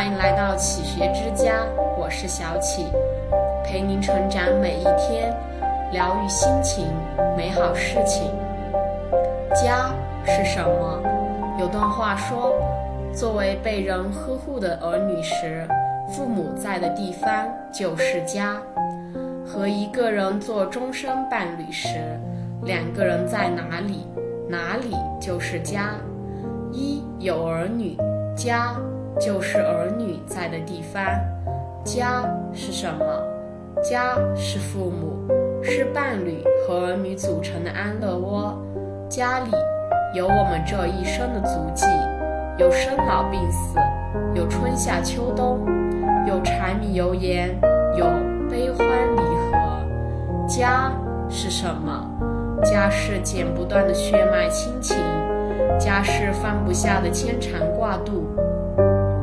欢迎来到启学之家，我是小启，陪您成长每一天，疗愈心情，美好事情。家是什么？有段话说，作为被人呵护的儿女时，父母在的地方就是家；和一个人做终身伴侣时，两个人在哪里，哪里就是家。一有儿女，家。就是儿女在的地方，家是什么？家是父母，是伴侣和儿女组成的安乐窝。家里有我们这一生的足迹，有生老病死，有春夏秋冬，有柴米油盐，有悲欢离合。家是什么？家是剪不断的血脉亲情，家是放不下的牵肠挂肚。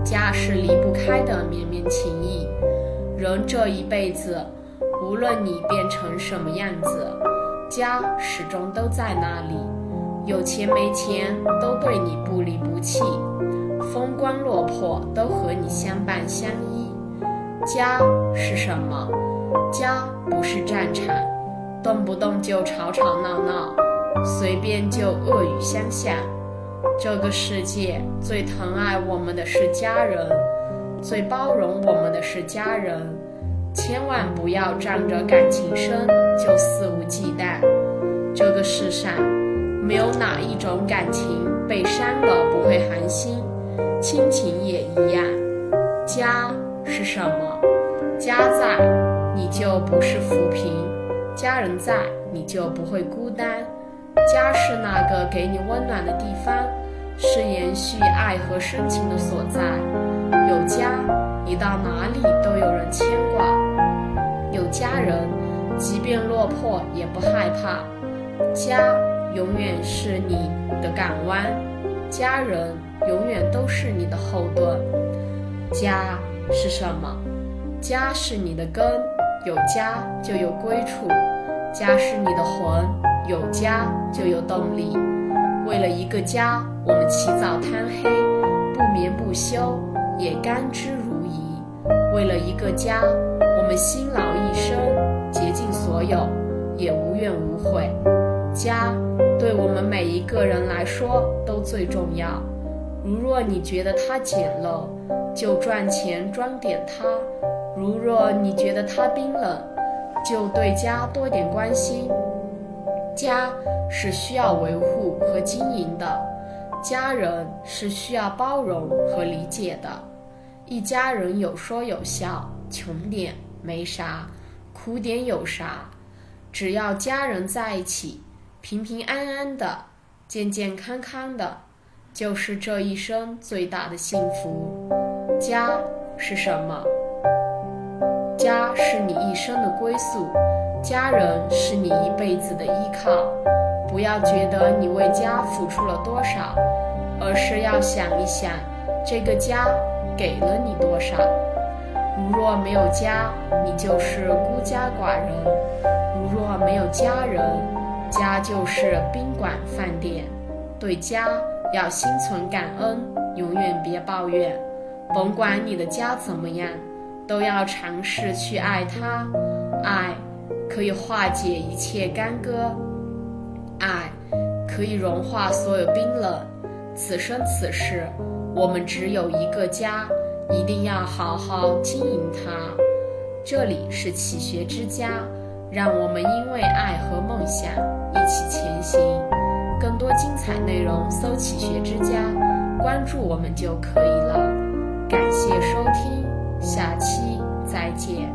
家是离不开的绵绵情谊，人这一辈子，无论你变成什么样子，家始终都在那里。有钱没钱都对你不离不弃，风光落魄都和你相伴相依。家是什么？家不是战场，动不动就吵吵闹闹，随便就恶语相向。这个世界最疼爱我们的是家人，最包容我们的是家人。千万不要仗着感情深就肆无忌惮。这个世上没有哪一种感情被伤了不会寒心，亲情也一样。家是什么？家在，你就不是浮萍；家人在，你就不会孤单。家是那个给你温暖的地方。是延续爱和深情的所在。有家，你到哪里都有人牵挂；有家人，即便落魄也不害怕。家永远是你的港湾，家人永远都是你的后盾。家是什么？家是你的根，有家就有归处；家是你的魂，有家就有动力。为了一个家。我们起早贪黑，不眠不休，也甘之如饴。为了一个家，我们辛劳一生，竭尽所有，也无怨无悔。家对我们每一个人来说都最重要。如若你觉得它简陋，就赚钱装点它；如若你觉得它冰冷，就对家多点关心。家是需要维护和经营的。家人是需要包容和理解的，一家人有说有笑，穷点没啥，苦点有啥，只要家人在一起，平平安安的，健健康康的，就是这一生最大的幸福。家是什么？家是你一生的归宿，家人是你一辈子的依靠。不要觉得你为家付出了多少，而是要想一想，这个家给了你多少。如若没有家，你就是孤家寡人；如若没有家人，家就是宾馆饭店。对家要心存感恩，永远别抱怨。甭管你的家怎么样，都要尝试去爱它。爱可以化解一切干戈。爱可以融化所有冰冷。此生此世，我们只有一个家，一定要好好经营它。这里是启学之家，让我们因为爱和梦想一起前行。更多精彩内容，搜“启学之家”，关注我们就可以了。感谢收听。下期再见